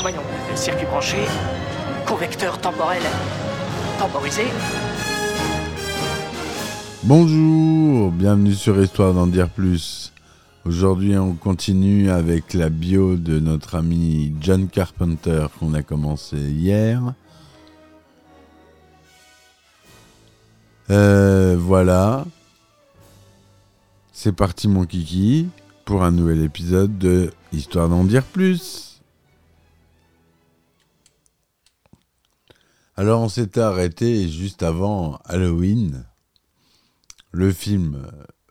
Voyons, circuit branché, convecteur temporel temporisé. Bonjour, bienvenue sur Histoire d'en dire plus. Aujourd'hui, on continue avec la bio de notre ami John Carpenter qu'on a commencé hier. Euh, voilà. C'est parti mon kiki pour un nouvel épisode de Histoire d'en dire plus. Alors on s'était arrêté juste avant Halloween, le film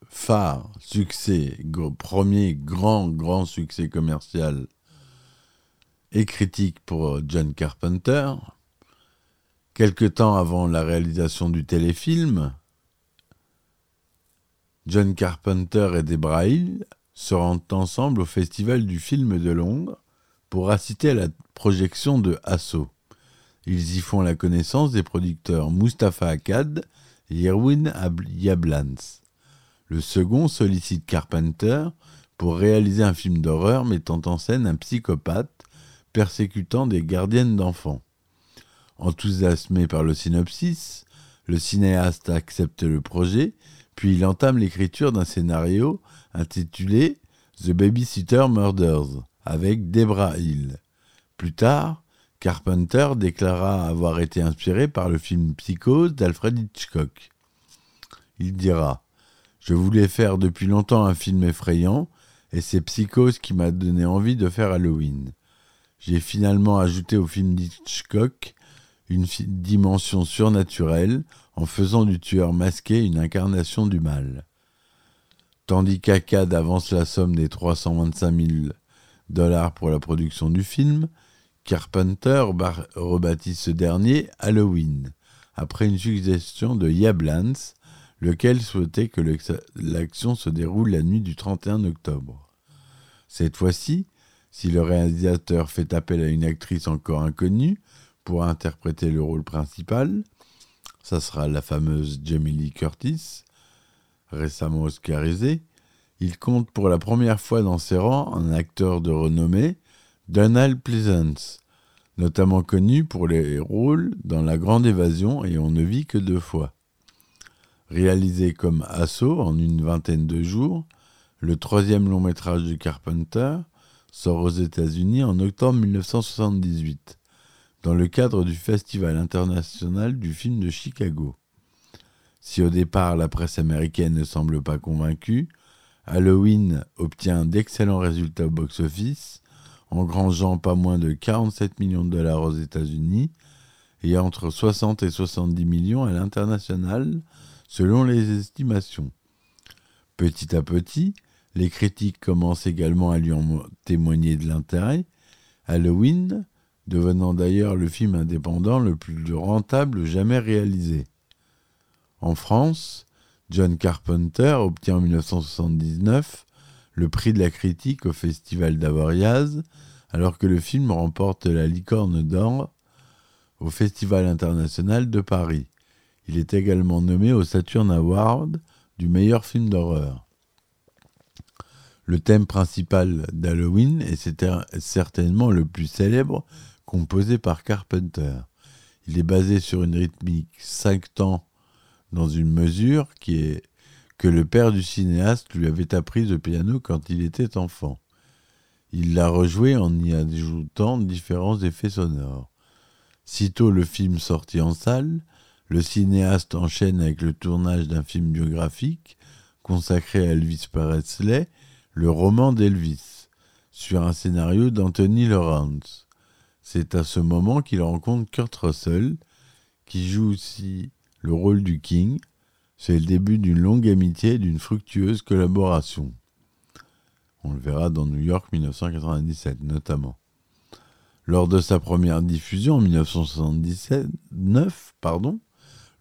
phare, succès, premier grand grand succès commercial et critique pour John Carpenter. Quelque temps avant la réalisation du téléfilm, John Carpenter et Debra Hill se rendent ensemble au Festival du film de Londres pour assister à la projection de Asso. Ils y font la connaissance des producteurs Mustapha Akkad et Irwin Ab- Yablans. Le second sollicite Carpenter pour réaliser un film d'horreur mettant en scène un psychopathe persécutant des gardiennes d'enfants. Enthousiasmé par le synopsis, le cinéaste accepte le projet, puis il entame l'écriture d'un scénario intitulé The Babysitter Murders avec Debra Hill. Plus tard, Carpenter déclara avoir été inspiré par le film Psychose d'Alfred Hitchcock. Il dira Je voulais faire depuis longtemps un film effrayant, et c'est Psychose qui m'a donné envie de faire Halloween. J'ai finalement ajouté au film d'Hitchcock une dimension surnaturelle en faisant du tueur masqué une incarnation du mal. Tandis qu'Akkad avance la somme des 325 000 dollars pour la production du film, Carpenter rebaptise ce dernier Halloween, après une suggestion de Yablans, lequel souhaitait que l'action se déroule la nuit du 31 octobre. Cette fois-ci, si le réalisateur fait appel à une actrice encore inconnue pour interpréter le rôle principal, ça sera la fameuse Jamie Lee Curtis, récemment oscarisée, il compte pour la première fois dans ses rangs un acteur de renommée, Donald Pleasance, notamment connu pour les rôles dans La Grande Évasion et On ne vit que deux fois. Réalisé comme assaut en une vingtaine de jours, le troisième long métrage de Carpenter sort aux États-Unis en octobre 1978, dans le cadre du Festival international du film de Chicago. Si au départ la presse américaine ne semble pas convaincue, Halloween obtient d'excellents résultats au box-office, engrangeant pas moins de 47 millions de dollars aux États-Unis et entre 60 et 70 millions à l'international, selon les estimations. Petit à petit, les critiques commencent également à lui en mo- témoigner de l'intérêt, Halloween devenant d'ailleurs le film indépendant le plus rentable jamais réalisé. En France, John Carpenter obtient en 1979 le prix de la critique au Festival d'Avoriaz, alors que le film remporte la licorne d'or au Festival international de Paris. Il est également nommé au Saturn Award du meilleur film d'horreur. Le thème principal d'Halloween est cer- certainement le plus célèbre composé par Carpenter. Il est basé sur une rythmique 5 temps dans une mesure qui est que le père du cinéaste lui avait apprise au piano quand il était enfant. Il l'a rejoué en y ajoutant différents effets sonores. Sitôt le film sorti en salle, le cinéaste enchaîne avec le tournage d'un film biographique consacré à Elvis Presley, le roman d'Elvis, sur un scénario d'Anthony Lawrence. C'est à ce moment qu'il rencontre Kurt Russell, qui joue aussi le rôle du King, C'est le début d'une longue amitié et d'une fructueuse collaboration. On le verra dans New York 1997 notamment. Lors de sa première diffusion en 1979, pardon,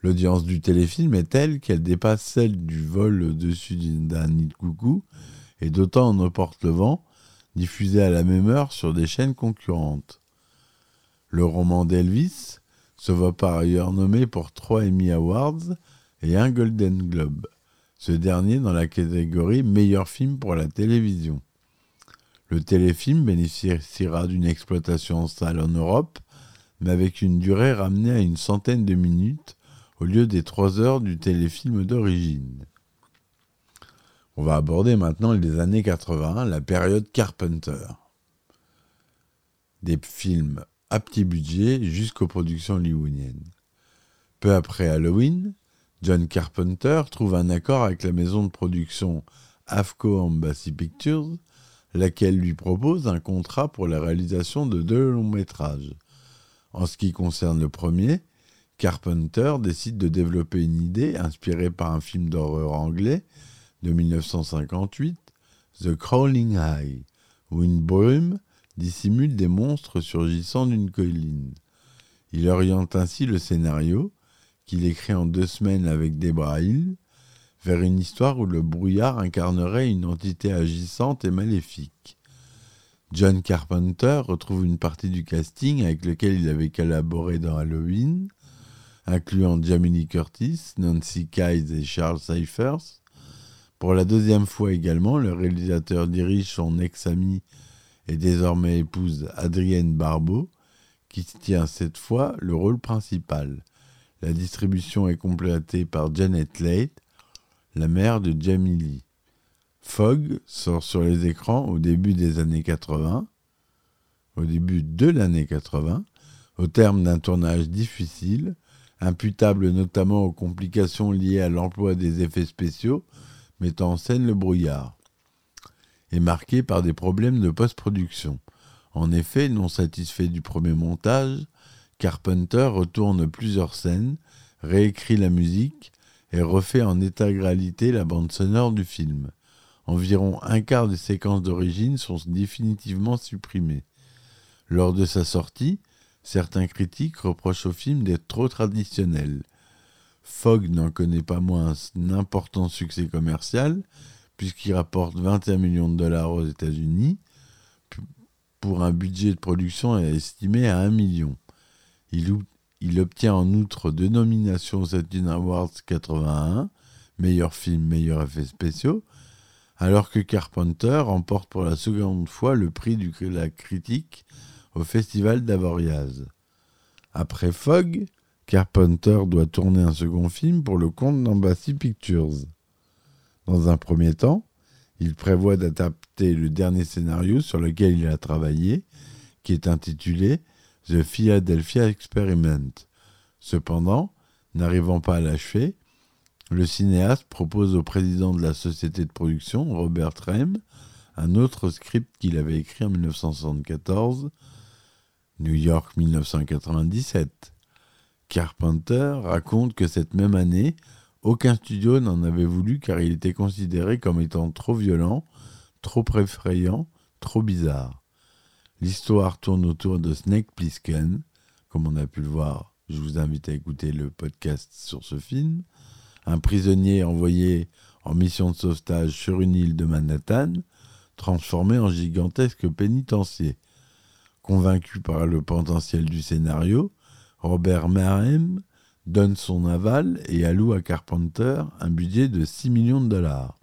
l'audience du téléfilm est telle qu'elle dépasse celle du vol au-dessus d'un nid de coucou et d'autant en emporte le vent, diffusé à la même heure sur des chaînes concurrentes. Le roman d'Elvis se voit par ailleurs nommé pour trois Emmy Awards et un Golden Globe, ce dernier dans la catégorie meilleur film pour la télévision. Le téléfilm bénéficiera d'une exploitation en salle en Europe, mais avec une durée ramenée à une centaine de minutes au lieu des trois heures du téléfilm d'origine. On va aborder maintenant les années 80, la période Carpenter. Des films à petit budget jusqu'aux productions hollywoodiennes. Peu après Halloween, John Carpenter trouve un accord avec la maison de production AFCO Embassy Pictures laquelle lui propose un contrat pour la réalisation de deux longs métrages. En ce qui concerne le premier, Carpenter décide de développer une idée inspirée par un film d'horreur anglais de 1958, The Crawling High, où une brume dissimule des monstres surgissant d'une colline. Il oriente ainsi le scénario, qu'il écrit en deux semaines avec Debra Hill, vers une histoire où le brouillard incarnerait une entité agissante et maléfique. John Carpenter retrouve une partie du casting avec lequel il avait collaboré dans Halloween, incluant Jamie Curtis, Nancy Kyes et Charles Cyphers. Pour la deuxième fois également, le réalisateur dirige son ex-ami et désormais épouse Adrienne Barbeau, qui tient cette fois le rôle principal. La distribution est complétée par Janet Leigh, la mère de Jamie Lee. Fogg sort sur les écrans au début des années 80, au début de l'année 80, au terme d'un tournage difficile, imputable notamment aux complications liées à l'emploi des effets spéciaux mettant en scène le brouillard, et marqué par des problèmes de post-production. En effet, non satisfait du premier montage, Carpenter retourne plusieurs scènes, réécrit la musique et refait en intégralité la bande sonore du film. Environ un quart des séquences d'origine sont définitivement supprimées. Lors de sa sortie, certains critiques reprochent au film d'être trop traditionnel. Fogg n'en connaît pas moins un important succès commercial, puisqu'il rapporte 21 millions de dollars aux États-Unis, pour un budget de production estimé à 1 million. Il, obtient en outre deux nominations aux Saturn Awards 81, meilleur film, meilleur effet spéciaux, alors que Carpenter remporte pour la seconde fois le prix de la critique au Festival d'Avoriaz. Après Fogg, Carpenter doit tourner un second film pour le compte d'Embassy Pictures. Dans un premier temps, il prévoit d'adapter le dernier scénario sur lequel il a travaillé, qui est intitulé The Philadelphia Experiment. Cependant, n'arrivant pas à l'achever, le cinéaste propose au président de la société de production, Robert Rem, un autre script qu'il avait écrit en 1974, New York 1997. Carpenter raconte que cette même année, aucun studio n'en avait voulu car il était considéré comme étant trop violent, trop effrayant, trop bizarre. L'histoire tourne autour de Snake Plissken, comme on a pu le voir. Je vous invite à écouter le podcast sur ce film. Un prisonnier envoyé en mission de sauvetage sur une île de Manhattan, transformé en gigantesque pénitencier. Convaincu par le potentiel du scénario, Robert Merhem donne son aval et alloue à Carpenter un budget de 6 millions de dollars.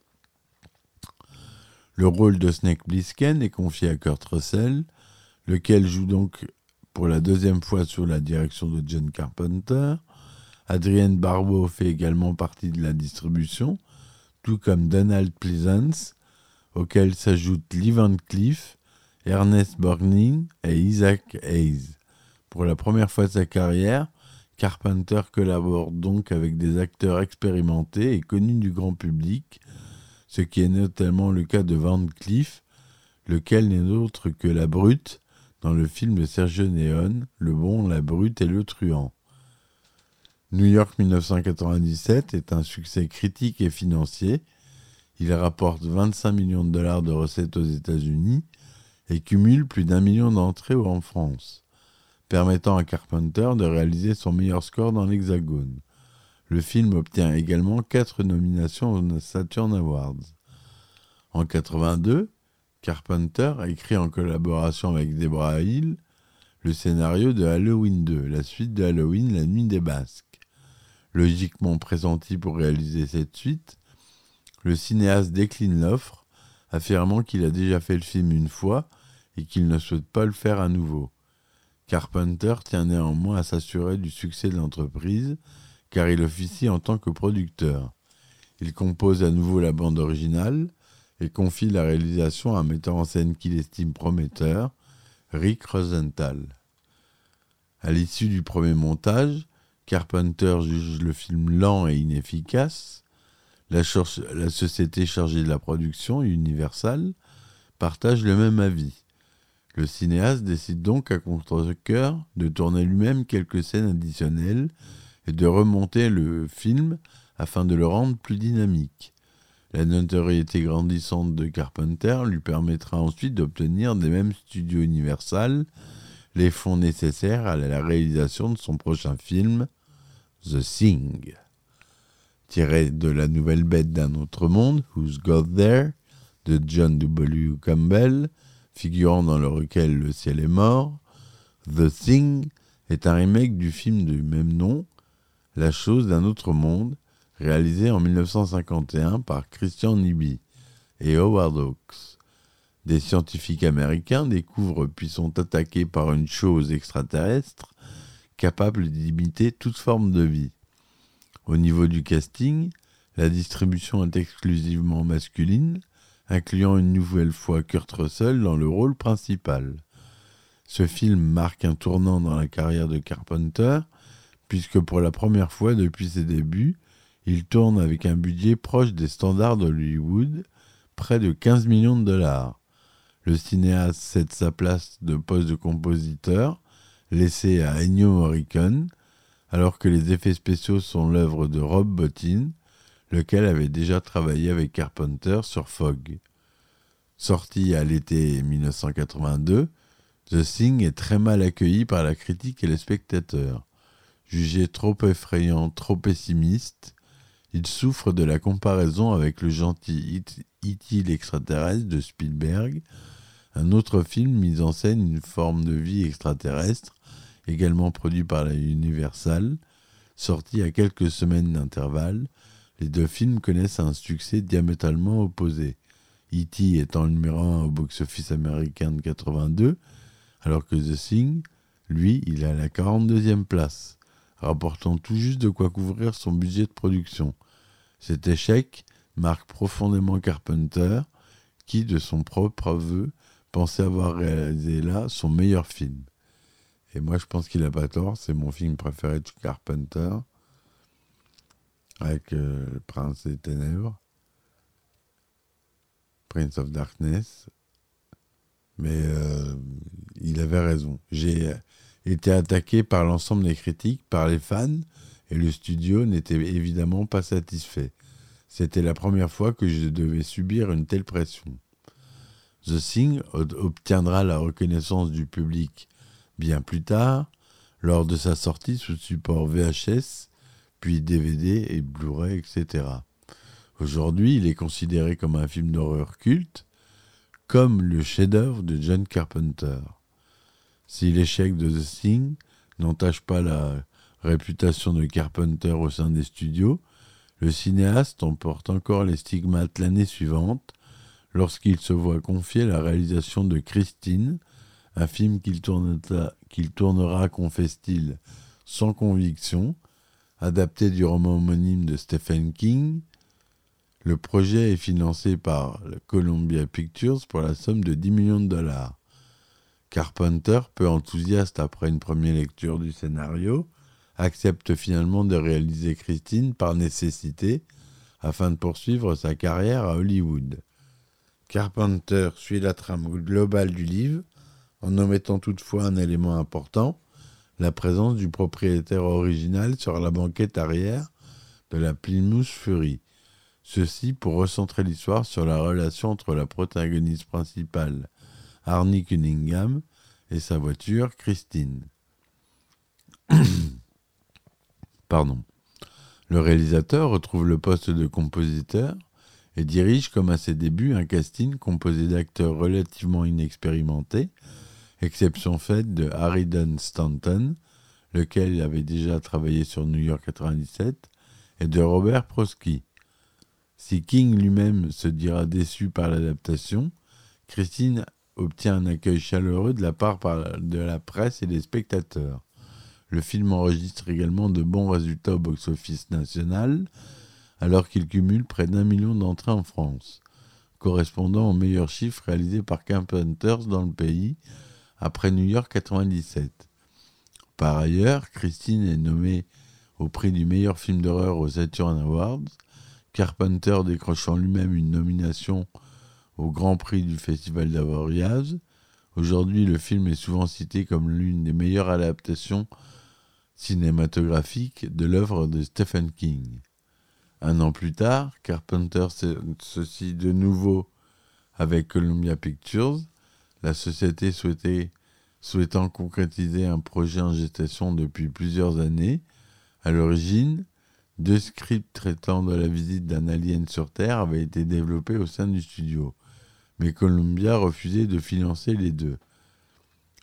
Le rôle de Snake Plissken est confié à Kurt Russell, lequel joue donc pour la deuxième fois sous la direction de John Carpenter. Adrienne Barbeau fait également partie de la distribution, tout comme Donald Pleasance, auquel s'ajoutent Lee Van Cleef, Ernest Borgnine et Isaac Hayes. Pour la première fois de sa carrière, Carpenter collabore donc avec des acteurs expérimentés et connus du grand public, ce qui est notamment le cas de Van Cleef, lequel n'est autre que la brute dans le film de Sergio Neon, Le bon, la brute et le truand. New York 1997 est un succès critique et financier. Il rapporte 25 millions de dollars de recettes aux États-Unis et cumule plus d'un million d'entrées en France, permettant à Carpenter de réaliser son meilleur score dans l'Hexagone. Le film obtient également quatre nominations aux Saturn Awards. En 82, Carpenter écrit en collaboration avec Deborah Hill le scénario de Halloween 2, la suite de Halloween, la nuit des Basques. Logiquement pressenti pour réaliser cette suite, le cinéaste décline l'offre, affirmant qu'il a déjà fait le film une fois et qu'il ne souhaite pas le faire à nouveau. Carpenter tient néanmoins à s'assurer du succès de l'entreprise, car il officie en tant que producteur. Il compose à nouveau la bande originale et confie la réalisation à un metteur en scène qu'il estime prometteur, Rick Rosenthal. À l'issue du premier montage, Carpenter juge le film lent et inefficace. La, la société chargée de la production, Universal, partage le même avis. Le cinéaste décide donc à contre-coeur de tourner lui-même quelques scènes additionnelles et de remonter le film afin de le rendre plus dynamique. La notoriété grandissante de Carpenter lui permettra ensuite d'obtenir des mêmes studios Universal les fonds nécessaires à la réalisation de son prochain film, The Thing. Tiré de la nouvelle bête d'un autre monde, Who's Got There, de John W. Campbell, figurant dans le recueil Le ciel est mort, The Thing est un remake du film du même nom, La chose d'un autre monde, réalisé en 1951 par Christian Nibi et Howard Hawks. Des scientifiques américains découvrent puis sont attaqués par une chose extraterrestre capable d'imiter toute forme de vie. Au niveau du casting, la distribution est exclusivement masculine, incluant une nouvelle fois Kurt Russell dans le rôle principal. Ce film marque un tournant dans la carrière de Carpenter, puisque pour la première fois depuis ses débuts, il tourne avec un budget proche des standards de Hollywood, près de 15 millions de dollars. Le cinéaste cède sa place de poste de compositeur, laissé à Ennio Morricone, alors que les effets spéciaux sont l'œuvre de Rob Bottin, lequel avait déjà travaillé avec Carpenter sur Fog. Sorti à l'été 1982, The Thing est très mal accueilli par la critique et les spectateurs. Jugé trop effrayant, trop pessimiste, il souffre de la comparaison avec le gentil E.T. l'extraterrestre de Spielberg, un autre film mis en scène une forme de vie extraterrestre, également produit par la Universal, sorti à quelques semaines d'intervalle. Les deux films connaissent un succès diamétralement opposé. E.T. étant le numéro 1 au box-office américain de 82, alors que The Thing, lui, il est à la 42e place, rapportant tout juste de quoi couvrir son budget de production. Cet échec marque profondément Carpenter, qui, de son propre aveu, pensait avoir réalisé là son meilleur film. Et moi, je pense qu'il n'a pas tort, c'est mon film préféré de Carpenter, avec euh, Prince des Ténèbres, Prince of Darkness. Mais euh, il avait raison. J'ai été attaqué par l'ensemble des critiques, par les fans, et le studio n'était évidemment pas satisfait. C'était la première fois que je devais subir une telle pression. The Thing obtiendra la reconnaissance du public bien plus tard, lors de sa sortie sous support VHS, puis DVD et Blu-ray, etc. Aujourd'hui, il est considéré comme un film d'horreur culte, comme le chef-d'œuvre de John Carpenter. Si l'échec de The Thing n'entache pas la réputation de Carpenter au sein des studios, le cinéaste emporte encore les stigmates l'année suivante lorsqu'il se voit confier la réalisation de Christine, un film qu'il tournera, tournera confesse-t-il, sans conviction, adapté du roman homonyme de Stephen King. Le projet est financé par Columbia Pictures pour la somme de 10 millions de dollars. Carpenter, peu enthousiaste après une première lecture du scénario, accepte finalement de réaliser Christine par nécessité afin de poursuivre sa carrière à Hollywood. Carpenter suit la trame globale du livre, en omettant toutefois un élément important, la présence du propriétaire original sur la banquette arrière de la Plymouth Fury. Ceci pour recentrer l'histoire sur la relation entre la protagoniste principale, Arnie Cunningham, et sa voiture, Christine. Pardon. Le réalisateur retrouve le poste de compositeur et dirige comme à ses débuts un casting composé d'acteurs relativement inexpérimentés, exception faite de Harry Dunn Stanton, lequel avait déjà travaillé sur New York 97, et de Robert Prosky. Si King lui-même se dira déçu par l'adaptation, Christine obtient un accueil chaleureux de la part de la presse et des spectateurs. Le film enregistre également de bons résultats au box-office national, alors qu'il cumule près d'un million d'entrées en France, correspondant aux meilleurs chiffres réalisés par Carpenters dans le pays, après New York 97. Par ailleurs, Christine est nommée au prix du meilleur film d'horreur aux Saturn Awards, Carpenter décrochant lui-même une nomination au Grand Prix du Festival d'Avoriaz. Aujourd'hui, le film est souvent cité comme l'une des meilleures adaptations cinématographiques de l'œuvre de Stephen King. Un an plus tard, Carpenter s'associe de nouveau avec Columbia Pictures, la société souhaitant concrétiser un projet en gestation depuis plusieurs années. À l'origine, deux scripts traitant de la visite d'un alien sur Terre avaient été développés au sein du studio mais Columbia refusait de financer les deux.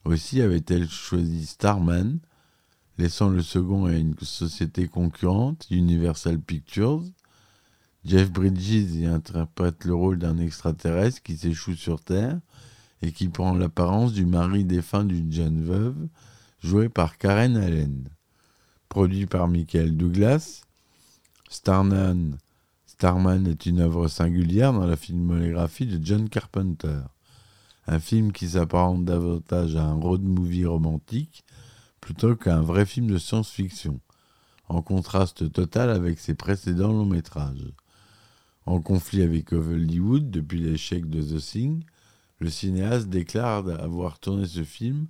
Aussi avait-elle choisi Starman, laissant le second à une société concurrente, Universal Pictures. Jeff Bridges y interprète le rôle d'un extraterrestre qui s'échoue sur Terre et qui prend l'apparence du mari défunt d'une jeune veuve, joué par Karen Allen. Produit par Michael Douglas, Starman Starman est une œuvre singulière dans la filmographie de John Carpenter. Un film qui s'apparente davantage à un road movie romantique plutôt qu'à un vrai film de science-fiction, en contraste total avec ses précédents longs métrages. En conflit avec Hollywood depuis l'échec de The Thing, le cinéaste déclare avoir tourné ce film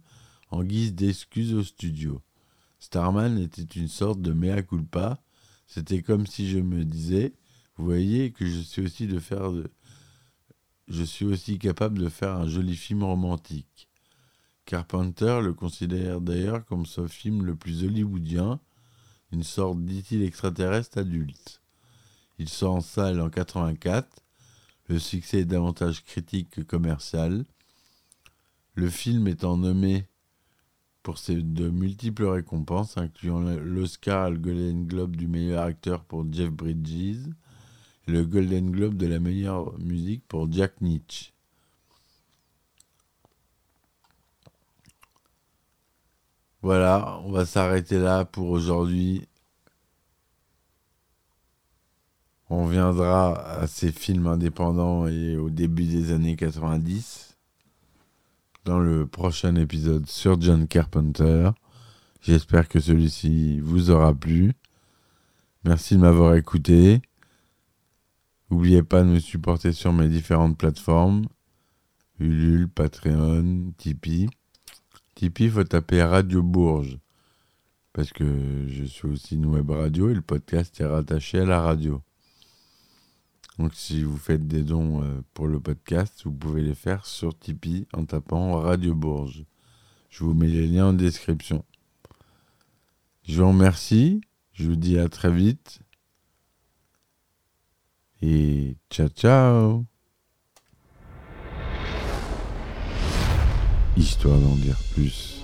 en guise d'excuse au studio. Starman était une sorte de mea culpa, c'était comme si je me disais vous voyez que je suis aussi capable de faire un joli film romantique. Carpenter le considère d'ailleurs comme son film le plus hollywoodien, une sorte dit-il extraterrestre adulte. Il sort en salle en 84. Le succès est davantage critique que commercial. Le film étant nommé pour ses de multiples récompenses, incluant l'Oscar et le Golden Globe du meilleur acteur pour Jeff Bridges, le Golden Globe de la meilleure musique pour Jack Nietzsche. Voilà, on va s'arrêter là pour aujourd'hui. On viendra à ces films indépendants et au début des années 90 dans le prochain épisode sur John Carpenter. J'espère que celui-ci vous aura plu. Merci de m'avoir écouté. N'oubliez pas de me supporter sur mes différentes plateformes Ulule, Patreon, Tipeee. Tipeee, faut taper Radio Bourges parce que je suis aussi une web radio et le podcast est rattaché à la radio. Donc si vous faites des dons euh, pour le podcast, vous pouvez les faire sur Tipeee en tapant Radio Bourges. Je vous mets les liens en description. Je vous remercie. Je vous dis à très vite. Et ciao ciao Histoire d'en dire plus.